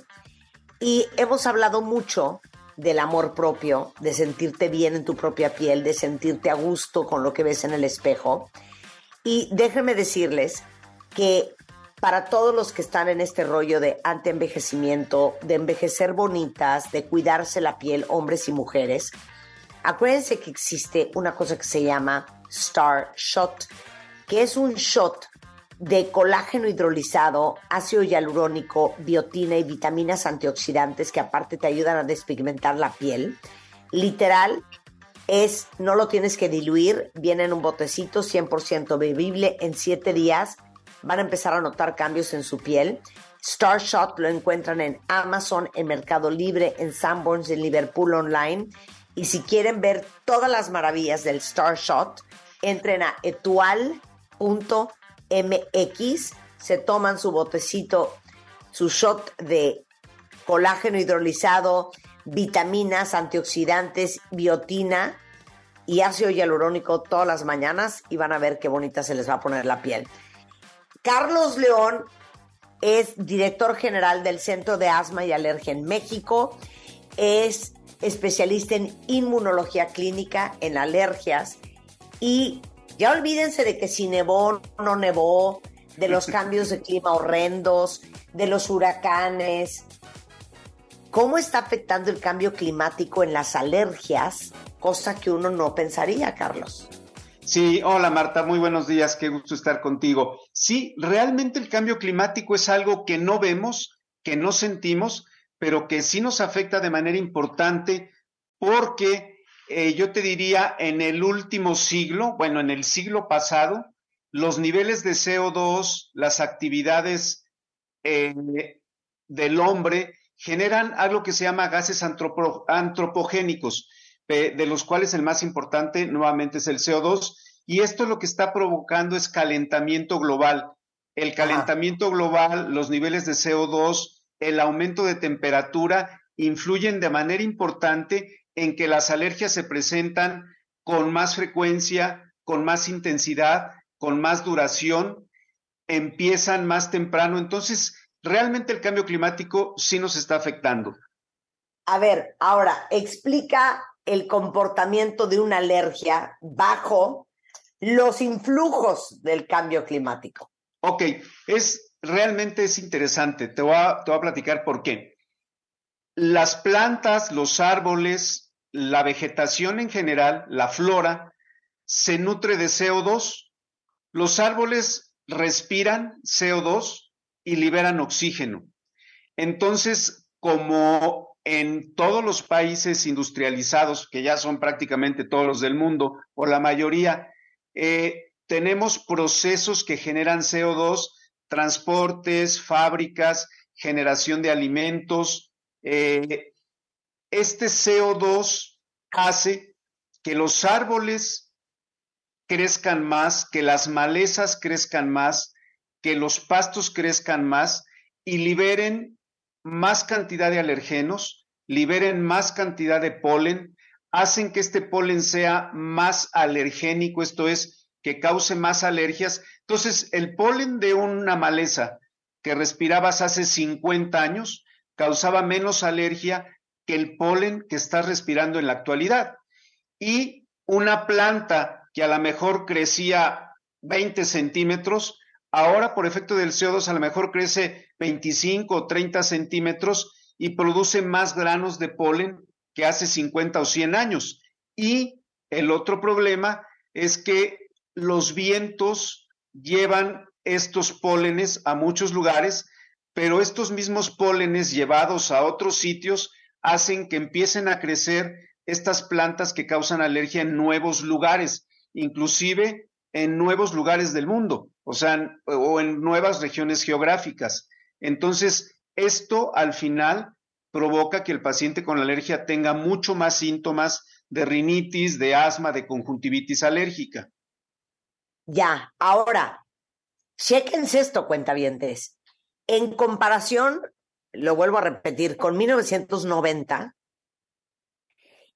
Y hemos hablado mucho del amor propio, de sentirte bien en tu propia piel, de sentirte a gusto con lo que ves en el espejo. Y déjenme decirles que para todos los que están en este rollo de anti-envejecimiento, de envejecer bonitas, de cuidarse la piel, hombres y mujeres, acuérdense que existe una cosa que se llama Star Shot, que es un shot de colágeno hidrolizado, ácido hialurónico, biotina y vitaminas antioxidantes que aparte te ayudan a despigmentar la piel. Literal, es, no lo tienes que diluir, viene en un botecito 100% bebible en 7 días. Van a empezar a notar cambios en su piel. Star Shot lo encuentran en Amazon, en Mercado Libre, en Sanborns, en Liverpool Online. Y si quieren ver todas las maravillas del Star Shot, entren a etual.com MX, se toman su botecito, su shot de colágeno hidrolizado, vitaminas, antioxidantes, biotina y ácido hialurónico todas las mañanas y van a ver qué bonita se les va a poner la piel. Carlos León es director general del Centro de Asma y Alergia en México, es especialista en inmunología clínica, en alergias y ya olvídense de que si nevó no nevó, de los cambios de clima horrendos, de los huracanes. ¿Cómo está afectando el cambio climático en las alergias? Cosa que uno no pensaría, Carlos. Sí, hola Marta, muy buenos días, qué gusto estar contigo. Sí, realmente el cambio climático es algo que no vemos, que no sentimos, pero que sí nos afecta de manera importante porque eh, yo te diría en el último siglo, bueno, en el siglo pasado, los niveles de CO2, las actividades eh, del hombre generan algo que se llama gases antropogénicos, de los cuales el más importante nuevamente es el CO2, y esto lo que está provocando es calentamiento global. El calentamiento global, los niveles de CO2, el aumento de temperatura influyen de manera importante en que las alergias se presentan con más frecuencia, con más intensidad, con más duración, empiezan más temprano. Entonces, realmente el cambio climático sí nos está afectando. A ver, ahora, explica el comportamiento de una alergia bajo los influjos del cambio climático. Ok, es realmente es interesante. Te voy a, te voy a platicar por qué. Las plantas, los árboles, la vegetación en general, la flora, se nutre de CO2. Los árboles respiran CO2 y liberan oxígeno. Entonces, como en todos los países industrializados, que ya son prácticamente todos los del mundo, o la mayoría, eh, tenemos procesos que generan CO2, transportes, fábricas, generación de alimentos. Eh, este CO2 hace que los árboles crezcan más, que las malezas crezcan más, que los pastos crezcan más y liberen más cantidad de alergenos, liberen más cantidad de polen, hacen que este polen sea más alergénico, esto es, que cause más alergias. Entonces, el polen de una maleza que respirabas hace 50 años causaba menos alergia que el polen que estás respirando en la actualidad. Y una planta que a lo mejor crecía 20 centímetros, Ahora, por efecto del CO2, a lo mejor crece 25 o 30 centímetros y produce más granos de polen que hace 50 o 100 años. Y el otro problema es que los vientos llevan estos pólenes a muchos lugares, pero estos mismos pólenes llevados a otros sitios hacen que empiecen a crecer estas plantas que causan alergia en nuevos lugares, inclusive en nuevos lugares del mundo o sea, o en nuevas regiones geográficas. Entonces, esto al final provoca que el paciente con alergia tenga mucho más síntomas de rinitis, de asma, de conjuntivitis alérgica. Ya, ahora, chequense esto, cuentavientes. En comparación, lo vuelvo a repetir, con 1990,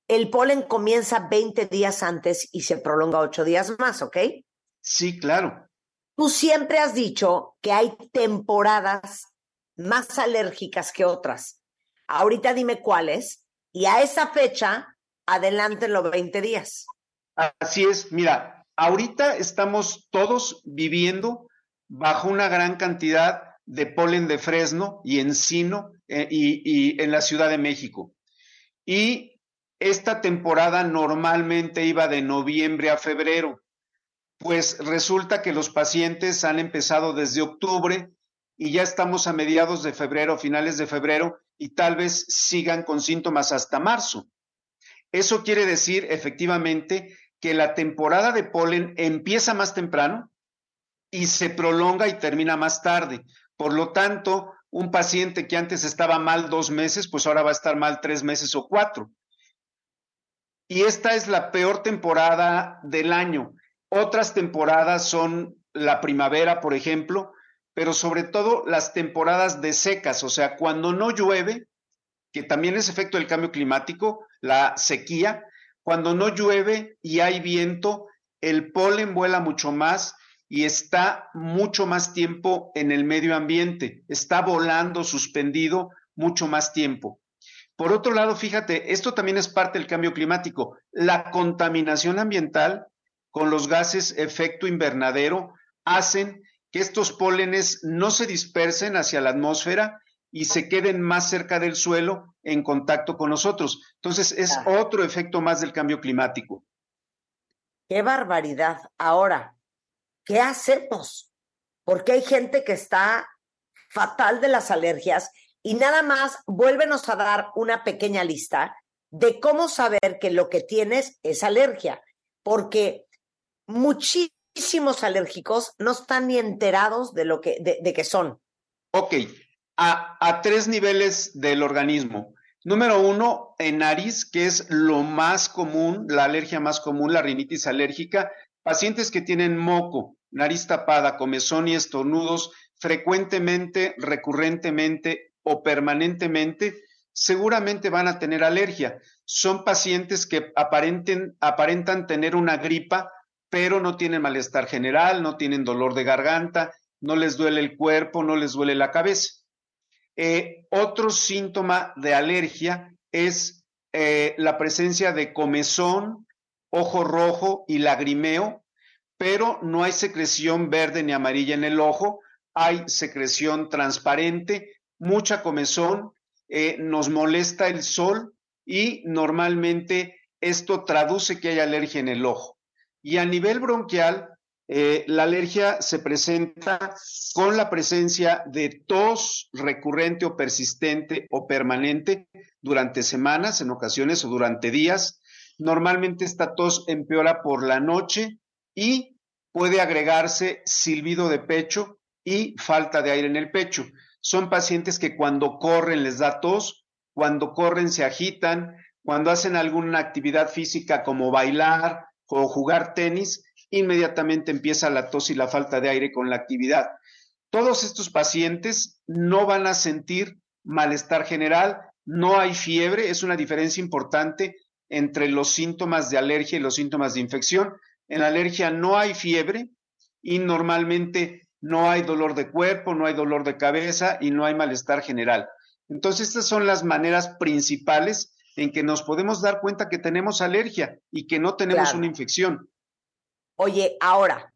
el polen comienza 20 días antes y se prolonga 8 días más, ¿ok? Sí, claro. Tú siempre has dicho que hay temporadas más alérgicas que otras. Ahorita dime cuáles y a esa fecha adelante los 20 días. Así es, mira, ahorita estamos todos viviendo bajo una gran cantidad de polen de fresno y encino eh, y en la Ciudad de México. Y esta temporada normalmente iba de noviembre a febrero pues resulta que los pacientes han empezado desde octubre y ya estamos a mediados de febrero, finales de febrero, y tal vez sigan con síntomas hasta marzo. Eso quiere decir efectivamente que la temporada de polen empieza más temprano y se prolonga y termina más tarde. Por lo tanto, un paciente que antes estaba mal dos meses, pues ahora va a estar mal tres meses o cuatro. Y esta es la peor temporada del año. Otras temporadas son la primavera, por ejemplo, pero sobre todo las temporadas de secas, o sea, cuando no llueve, que también es efecto del cambio climático, la sequía, cuando no llueve y hay viento, el polen vuela mucho más y está mucho más tiempo en el medio ambiente, está volando suspendido mucho más tiempo. Por otro lado, fíjate, esto también es parte del cambio climático. La contaminación ambiental con los gases efecto invernadero hacen que estos pólenes no se dispersen hacia la atmósfera y se queden más cerca del suelo en contacto con nosotros. Entonces es otro efecto más del cambio climático. Qué barbaridad. Ahora, ¿qué hacemos? Porque hay gente que está fatal de las alergias y nada más vuélvenos a dar una pequeña lista de cómo saber que lo que tienes es alergia, porque muchísimos alérgicos no están ni enterados de lo que, de, que son. Ok, a, a tres niveles del organismo. Número uno, en nariz, que es lo más común, la alergia más común, la rinitis alérgica. Pacientes que tienen moco, nariz tapada, comezón y estornudos frecuentemente, recurrentemente o permanentemente, seguramente van a tener alergia. Son pacientes que aparenten, aparentan tener una gripa, pero no tienen malestar general, no tienen dolor de garganta, no les duele el cuerpo, no les duele la cabeza. Eh, otro síntoma de alergia es eh, la presencia de comezón, ojo rojo y lagrimeo, pero no hay secreción verde ni amarilla en el ojo, hay secreción transparente, mucha comezón, eh, nos molesta el sol y normalmente esto traduce que hay alergia en el ojo. Y a nivel bronquial, eh, la alergia se presenta con la presencia de tos recurrente o persistente o permanente durante semanas, en ocasiones o durante días. Normalmente esta tos empeora por la noche y puede agregarse silbido de pecho y falta de aire en el pecho son pacientes que cuando corren les da tos, cuando corren se agitan, cuando hacen alguna actividad física como bailar o jugar tenis, inmediatamente empieza la tos y la falta de aire con la actividad. Todos estos pacientes no van a sentir malestar general, no hay fiebre, es una diferencia importante entre los síntomas de alergia y los síntomas de infección. En la alergia no hay fiebre y normalmente no hay dolor de cuerpo, no hay dolor de cabeza y no hay malestar general. Entonces, estas son las maneras principales en que nos podemos dar cuenta que tenemos alergia y que no tenemos una infección. Oye, ahora,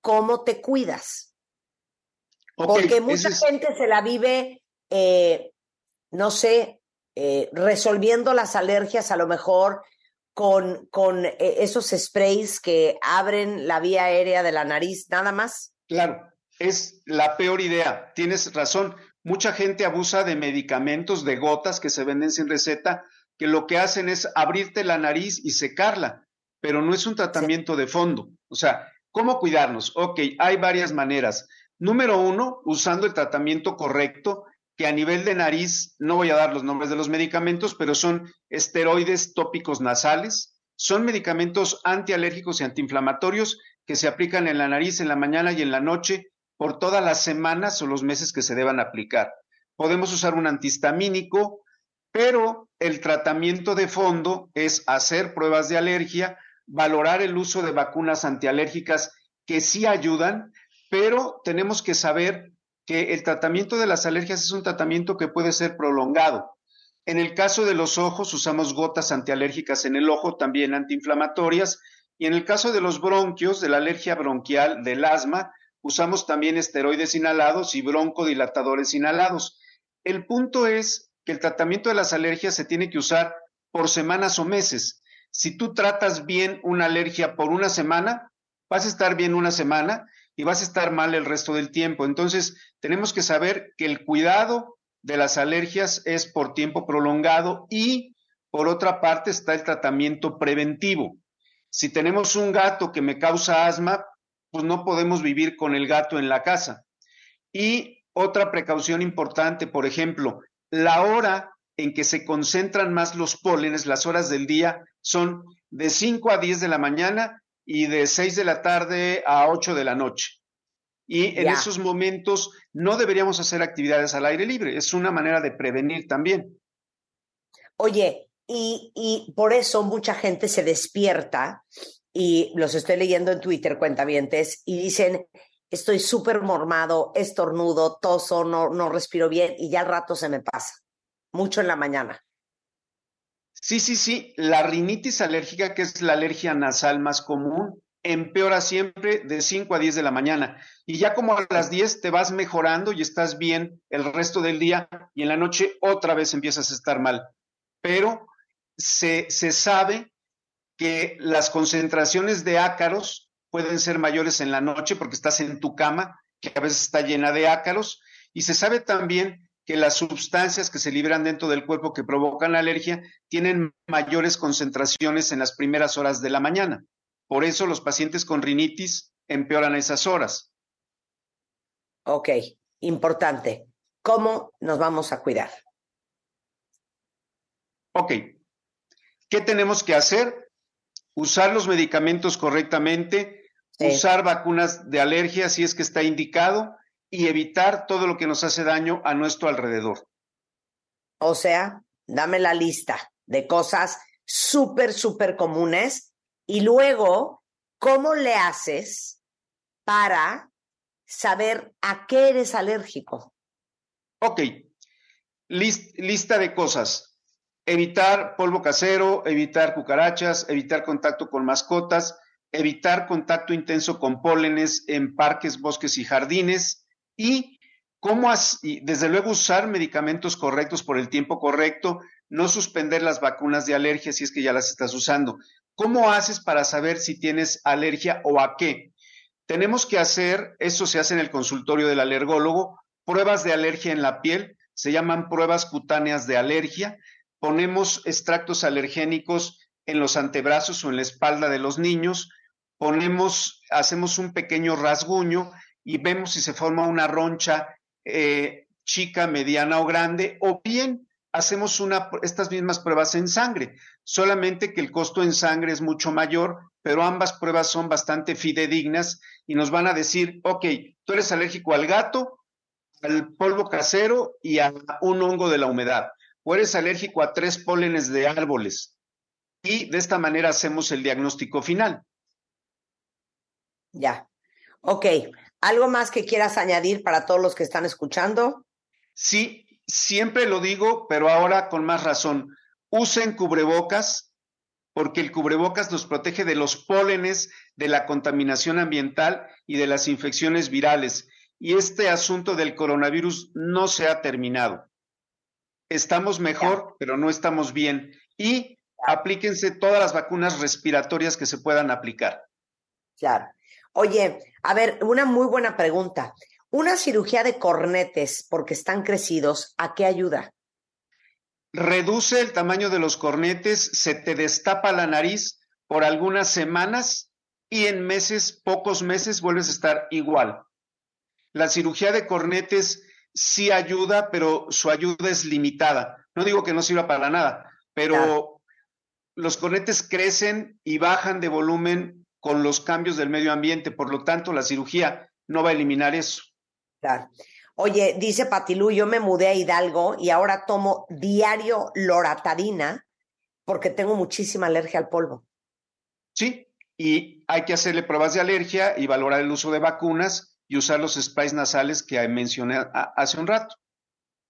¿cómo te cuidas? Porque mucha gente se la vive, eh, no sé, eh, resolviendo las alergias a lo mejor con, con eh, esos sprays que abren la vía aérea de la nariz, nada más. Claro, es la peor idea. Tienes razón. Mucha gente abusa de medicamentos, de gotas que se venden sin receta, que lo que hacen es abrirte la nariz y secarla, pero no es un tratamiento de fondo. O sea, ¿cómo cuidarnos? Ok, hay varias maneras. Número uno, usando el tratamiento correcto, que a nivel de nariz, no voy a dar los nombres de los medicamentos, pero son esteroides tópicos nasales, son medicamentos antialérgicos y antiinflamatorios que se aplican en la nariz en la mañana y en la noche por todas las semanas o los meses que se deban aplicar. Podemos usar un antihistamínico, pero el tratamiento de fondo es hacer pruebas de alergia, valorar el uso de vacunas antialérgicas que sí ayudan, pero tenemos que saber que el tratamiento de las alergias es un tratamiento que puede ser prolongado. En el caso de los ojos, usamos gotas antialérgicas en el ojo, también antiinflamatorias, y en el caso de los bronquios, de la alergia bronquial, del asma, usamos también esteroides inhalados y broncodilatadores inhalados. El punto es que el tratamiento de las alergias se tiene que usar por semanas o meses. Si tú tratas bien una alergia por una semana, vas a estar bien una semana y vas a estar mal el resto del tiempo. Entonces, tenemos que saber que el cuidado de las alergias es por tiempo prolongado y, por otra parte, está el tratamiento preventivo. Si tenemos un gato que me causa asma, pues no podemos vivir con el gato en la casa. Y otra precaución importante, por ejemplo, la hora en que se concentran más los pólenes, las horas del día, son de 5 a 10 de la mañana y de 6 de la tarde a 8 de la noche. Y en esos momentos no deberíamos hacer actividades al aire libre. Es una manera de prevenir también. Oye, y, y por eso mucha gente se despierta y los estoy leyendo en Twitter, cuentavientes, y dicen, estoy súper mormado, estornudo, toso, no, no respiro bien y ya al rato se me pasa, mucho en la mañana. Sí, sí, sí, la rinitis alérgica, que es la alergia nasal más común, empeora siempre de 5 a 10 de la mañana. Y ya como a las 10 te vas mejorando y estás bien el resto del día y en la noche otra vez empiezas a estar mal. Pero se, se sabe que las concentraciones de ácaros pueden ser mayores en la noche porque estás en tu cama, que a veces está llena de ácaros, y se sabe también que las sustancias que se liberan dentro del cuerpo que provocan la alergia tienen mayores concentraciones en las primeras horas de la mañana. Por eso los pacientes con rinitis empeoran esas horas. Ok, importante. ¿Cómo nos vamos a cuidar? Ok. ¿Qué tenemos que hacer? Usar los medicamentos correctamente, usar vacunas de alergia si es que está indicado y evitar todo lo que nos hace daño a nuestro alrededor. O sea, dame la lista de cosas súper, súper comunes y luego, ¿cómo le haces para saber a qué eres alérgico? Ok, lista de cosas. Evitar polvo casero, evitar cucarachas, evitar contacto con mascotas, evitar contacto intenso con pólenes en parques, bosques y jardines y cómo, desde luego, usar medicamentos correctos por el tiempo correcto, no suspender las vacunas de alergia si es que ya las estás usando. ¿Cómo haces para saber si tienes alergia o a qué? Tenemos que hacer, eso se hace en el consultorio del alergólogo, pruebas de alergia en la piel, se llaman pruebas cutáneas de alergia. Ponemos extractos alergénicos en los antebrazos o en la espalda de los niños, ponemos, hacemos un pequeño rasguño y vemos si se forma una roncha eh, chica, mediana o grande, o bien hacemos estas mismas pruebas en sangre, solamente que el costo en sangre es mucho mayor, pero ambas pruebas son bastante fidedignas y nos van a decir, ok, tú eres alérgico al gato, al polvo casero y a un hongo de la humedad, o eres alérgico a tres pólenes de árboles. Y de esta manera hacemos el diagnóstico final. Ya. Ok, ¿Algo más que quieras añadir para todos los que están escuchando? Sí, siempre lo digo, pero ahora con más razón. Usen cubrebocas porque el cubrebocas nos protege de los pólenes, de la contaminación ambiental y de las infecciones virales. Y este asunto del coronavirus no se ha terminado. Estamos mejor, pero no estamos bien. Y aplíquense todas las vacunas respiratorias que se puedan aplicar. Claro. Oye, a ver, una muy buena pregunta. Una cirugía de cornetes porque están crecidos, ¿a qué ayuda? Reduce el tamaño de los cornetes, se te destapa la nariz por algunas semanas y en meses, pocos meses, vuelves a estar igual. La cirugía de cornetes sí ayuda, pero su ayuda es limitada. No digo que no sirva para nada, pero los cornetes crecen y bajan de volumen con los cambios del medio ambiente. Por lo tanto, la cirugía no va a eliminar eso. Claro. Oye, dice Patilú, yo me mudé a Hidalgo y ahora tomo diario loratadina porque tengo muchísima alergia al polvo. Sí, y hay que hacerle pruebas de alergia y valorar el uso de vacunas y usar los sprays nasales que mencioné hace un rato.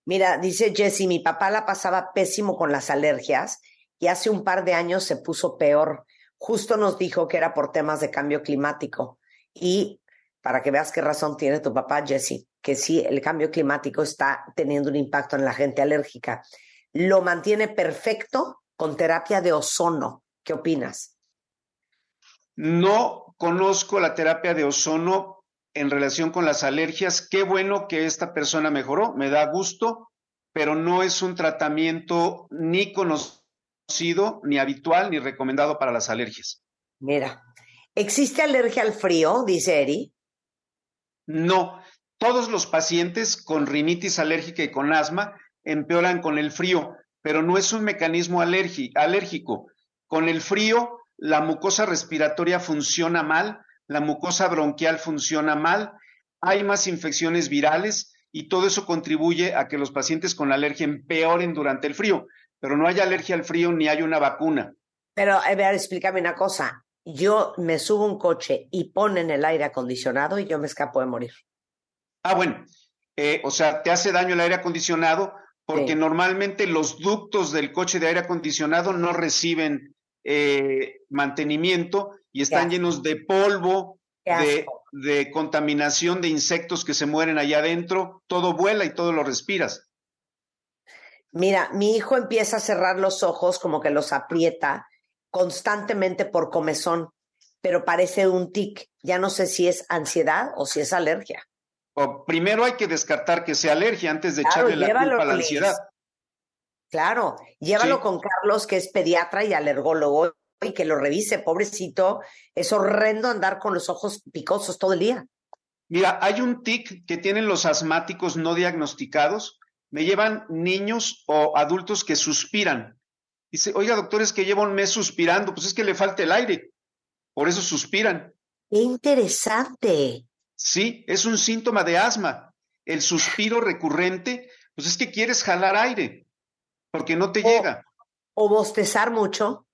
Mira, dice Jesse, mi papá la pasaba pésimo con las alergias y hace un par de años se puso peor justo nos dijo que era por temas de cambio climático. Y para que veas qué razón tiene tu papá, Jesse, que sí, el cambio climático está teniendo un impacto en la gente alérgica. Lo mantiene perfecto con terapia de ozono. ¿Qué opinas? No conozco la terapia de ozono en relación con las alergias. Qué bueno que esta persona mejoró, me da gusto, pero no es un tratamiento ni conocido sido ni habitual ni recomendado para las alergias. Mira, ¿existe alergia al frío? Dice Eri. No, todos los pacientes con rinitis alérgica y con asma empeoran con el frío, pero no es un mecanismo alérgico. Con el frío, la mucosa respiratoria funciona mal, la mucosa bronquial funciona mal, hay más infecciones virales y todo eso contribuye a que los pacientes con alergia empeoren durante el frío pero no hay alergia al frío ni hay una vacuna. Pero, a ver, explícame una cosa. Yo me subo un coche y ponen el aire acondicionado y yo me escapo de morir. Ah, bueno. Eh, o sea, te hace daño el aire acondicionado porque normalmente los ductos del coche de aire acondicionado no reciben eh, mantenimiento y están llenos de polvo, de, de contaminación de insectos que se mueren allá adentro. Todo vuela y todo lo respiras. Mira, mi hijo empieza a cerrar los ojos como que los aprieta constantemente por comezón, pero parece un tic. Ya no sé si es ansiedad o si es alergia. O primero hay que descartar que sea alergia antes de echarle la culpa a la ansiedad. Claro, llévalo con Carlos, que es pediatra y alergólogo, y que lo revise, pobrecito. Es horrendo andar con los ojos picosos todo el día. Mira, hay un tic que tienen los asmáticos no diagnosticados. Me llevan niños o adultos que suspiran. Dice, oiga, doctor, es que lleva un mes suspirando. Pues es que le falta el aire. Por eso suspiran. Qué interesante. Sí, es un síntoma de asma. El suspiro recurrente, pues es que quieres jalar aire porque no te llega. ¿O bostezar mucho?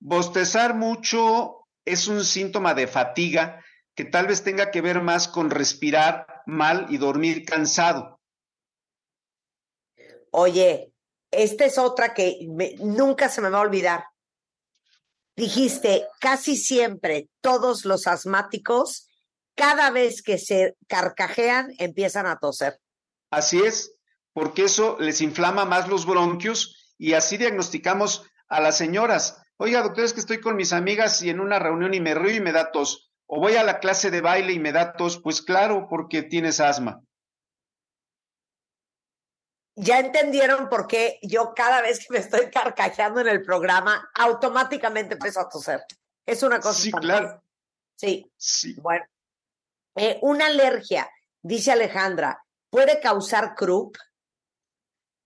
Bostezar mucho es un síntoma de fatiga que tal vez tenga que ver más con respirar mal y dormir cansado. Oye, esta es otra que nunca se me va a olvidar. Dijiste, casi siempre todos los asmáticos, cada vez que se carcajean, empiezan a toser. Así es porque eso les inflama más los bronquios y así diagnosticamos a las señoras. Oiga, doctor, es que estoy con mis amigas y en una reunión y me río y me da tos. O voy a la clase de baile y me da tos. Pues claro, porque tienes asma. Ya entendieron por qué yo cada vez que me estoy carcajeando en el programa, automáticamente empiezo a toser. Es una cosa. Sí, claro. Sí. sí. Bueno. Eh, una alergia, dice Alejandra, ¿puede causar croup?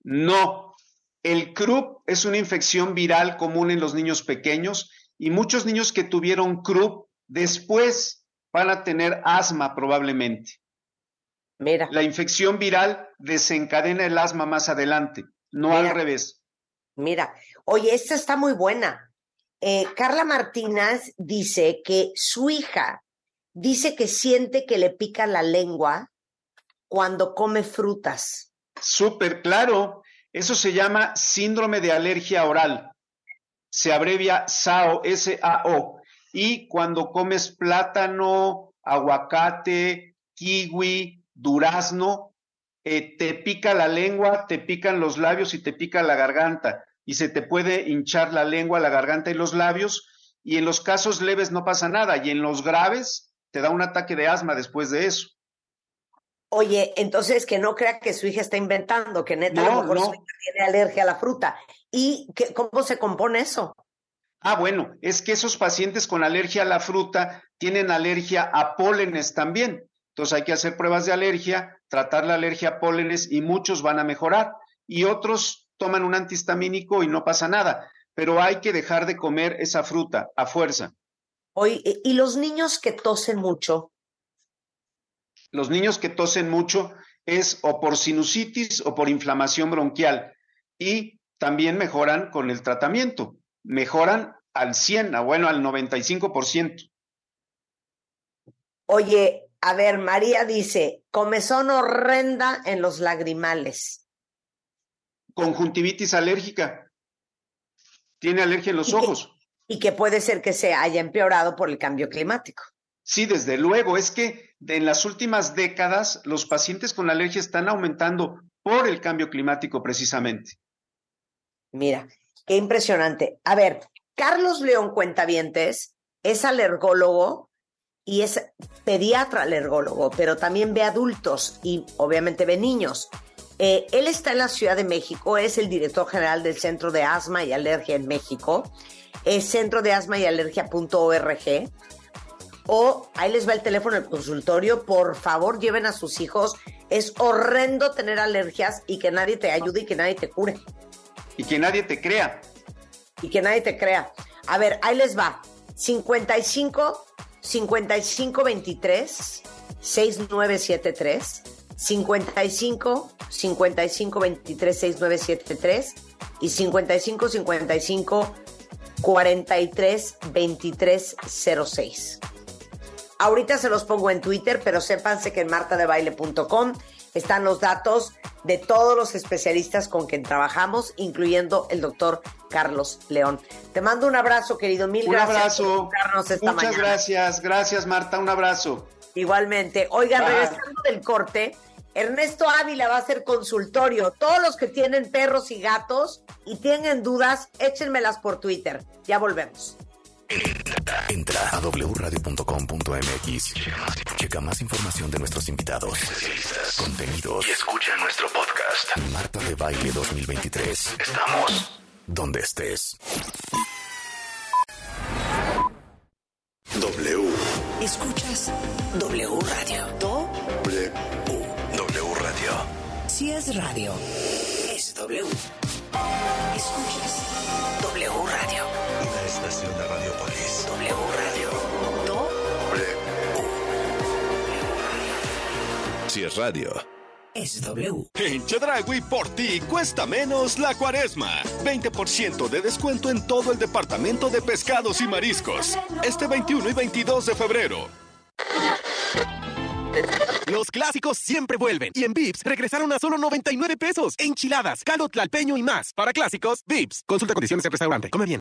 No, el croup es una infección viral común en los niños pequeños y muchos niños que tuvieron croup después van a tener asma probablemente. Mira. La infección viral desencadena el asma más adelante, no al revés. Mira, oye, esta está muy buena. Eh, Carla Martínez dice que su hija dice que siente que le pica la lengua cuando come frutas. Súper claro. Eso se llama síndrome de alergia oral. Se abrevia SAO, S-A-O. Y cuando comes plátano, aguacate, kiwi, durazno, eh, te pica la lengua, te pican los labios y te pica la garganta. Y se te puede hinchar la lengua, la garganta y los labios. Y en los casos leves no pasa nada. Y en los graves te da un ataque de asma después de eso. Oye, entonces que no crea que su hija está inventando, que neta a lo mejor su hija tiene alergia a la fruta. ¿Y qué, cómo se compone eso? Ah, bueno, es que esos pacientes con alergia a la fruta tienen alergia a pólenes también. Entonces hay que hacer pruebas de alergia, tratar la alergia a pólenes y muchos van a mejorar. Y otros toman un antihistamínico y no pasa nada. Pero hay que dejar de comer esa fruta a fuerza. ¿y los niños que tosen mucho? los niños que tosen mucho es o por sinusitis o por inflamación bronquial y también mejoran con el tratamiento, mejoran al 100, bueno, al 95%. Oye, a ver, María dice, comezón horrenda en los lagrimales. Conjuntivitis alérgica. Tiene alergia en los ojos. y que puede ser que se haya empeorado por el cambio climático. Sí, desde luego. Es que en las últimas décadas los pacientes con alergia están aumentando por el cambio climático precisamente. Mira, qué impresionante. A ver, Carlos León Cuentavientes es alergólogo y es pediatra alergólogo, pero también ve adultos y obviamente ve niños. Eh, él está en la Ciudad de México, es el director general del Centro de Asma y Alergia en México, es centro de asma y alergia.org o ahí les va el teléfono del consultorio, por favor lleven a sus hijos. Es horrendo tener alergias y que nadie te ayude y que nadie te cure. Y que nadie te crea. Y que nadie te crea. A ver, ahí les va. 55 55 23 6973 55 55 23 6973 y 55 55 43 23 06. Ahorita se los pongo en Twitter, pero sépanse que en martadebaile.com están los datos de todos los especialistas con quien trabajamos, incluyendo el doctor Carlos León. Te mando un abrazo, querido. Mil un gracias abrazo. Muchas gracias. Gracias, Marta. Un abrazo. Igualmente. Oigan, regresando del corte, Ernesto Ávila va a hacer consultorio. Todos los que tienen perros y gatos y tienen dudas, échenmelas por Twitter. Ya volvemos. Entra a wradio.com.mx. Checa más información de nuestros invitados, especialistas, contenidos y escucha nuestro podcast. Marta de Baile 2023. Estamos donde estés. W. Escuchas W Radio. Do. W. W Radio. Si es radio, es W. Escuchas W Radio. Estación de Radiopolis. W Radio. Do. Si es radio. Es W. En Chedragui por ti cuesta menos la cuaresma. 20% de descuento en todo el departamento de pescados y mariscos. Este 21 y 22 de febrero. Los clásicos siempre vuelven. Y en Vips regresaron a solo 99 pesos. Enchiladas, caldo tlalpeño y más. Para clásicos, Vips. Consulta condiciones en restaurante. Come bien.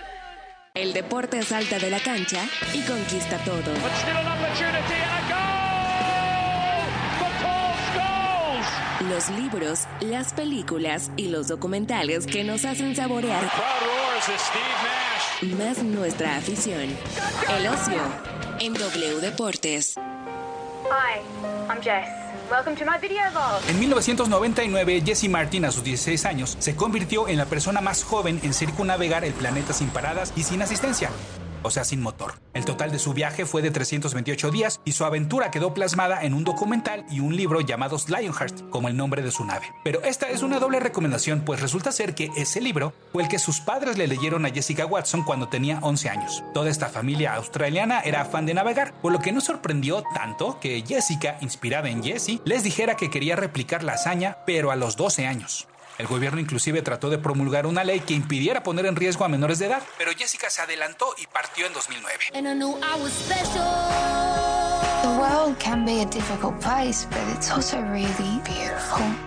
El deporte salta de la cancha y conquista todo. Los libros, las películas y los documentales que nos hacen saborear más nuestra afición. El ocio en W Deportes. Hi, I'm Jess. En 1999, Jesse Martin, a sus 16 años, se convirtió en la persona más joven en circunnavegar el planeta sin paradas y sin asistencia. O sea, sin motor. El total de su viaje fue de 328 días y su aventura quedó plasmada en un documental y un libro llamados Lionheart, como el nombre de su nave. Pero esta es una doble recomendación, pues resulta ser que ese libro fue el que sus padres le leyeron a Jessica Watson cuando tenía 11 años. Toda esta familia australiana era fan de navegar, por lo que no sorprendió tanto que Jessica, inspirada en Jessie, les dijera que quería replicar la hazaña, pero a los 12 años. El gobierno inclusive trató de promulgar una ley que impidiera poner en riesgo a menores de edad, pero Jessica se adelantó y partió en 2009.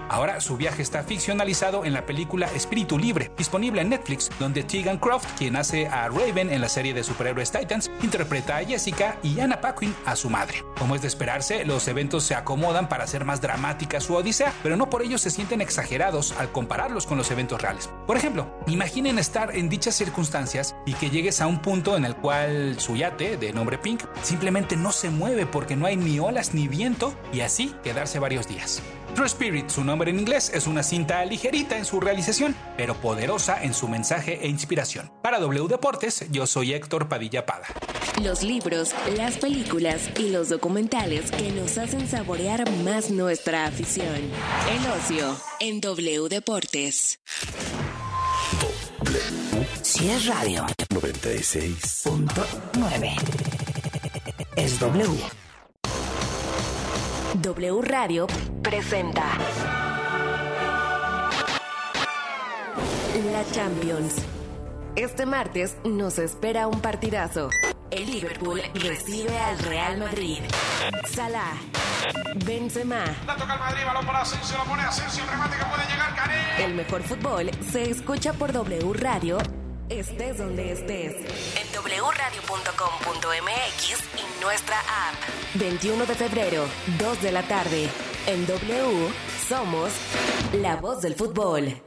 Ahora su viaje está ficcionalizado en la película Espíritu Libre, disponible en Netflix, donde Tegan Croft, quien hace a Raven en la serie de superhéroes Titans, interpreta a Jessica y Anna Paquin a su madre. Como es de esperarse, los eventos se acomodan para hacer más dramática su odisea, pero no por ello se sienten exagerados al compararlos con los eventos reales. Por ejemplo, imaginen estar en dichas circunstancias y que llegues a un punto en el cual su yate, de nombre Pink, simplemente no se mueve porque no hay ni olas ni viento y así quedarse varios días. True Spirit, su nombre en inglés, es una cinta ligerita en su realización, pero poderosa en su mensaje e inspiración. Para W Deportes, yo soy Héctor Padilla Pada. Los libros, las películas y los documentales que nos hacen saborear más nuestra afición. El ocio en W Deportes. Si es radio. 96.9. Es W. W Radio presenta La Champions. Este martes nos espera un partidazo. El Liverpool recibe al Real Madrid. Salah, Benzema. La toca el Madrid, balón para Asensio, la pone Asensio, remate que puede llegar. El mejor fútbol se escucha por W Radio, estés donde estés. En wradio.com.mx y nuestra app. 21 de febrero, 2 de la tarde. En W somos la voz del fútbol.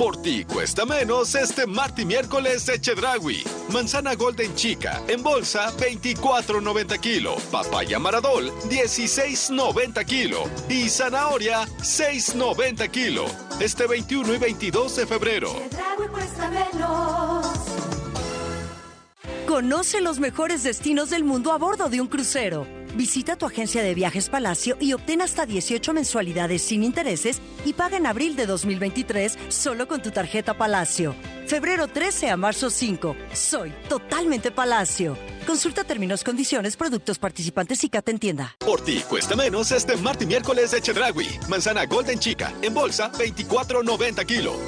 Por ti cuesta menos este martes y miércoles de Chedragui. Manzana Golden Chica en bolsa 24.90 kilo. Papaya Maradol 16.90 kilo. Y zanahoria 6.90 kilo. Este 21 y 22 de febrero. Chedraui cuesta menos. Conoce los mejores destinos del mundo a bordo de un crucero. Visita tu agencia de viajes Palacio y obtén hasta 18 mensualidades sin intereses y paga en abril de 2023 solo con tu tarjeta Palacio. Febrero 13 a marzo 5. Soy totalmente Palacio. Consulta términos, condiciones, productos participantes y Cata en tienda. Por ti cuesta menos este martes y miércoles de Chedragui. Manzana Golden Chica en bolsa 24.90 kilo.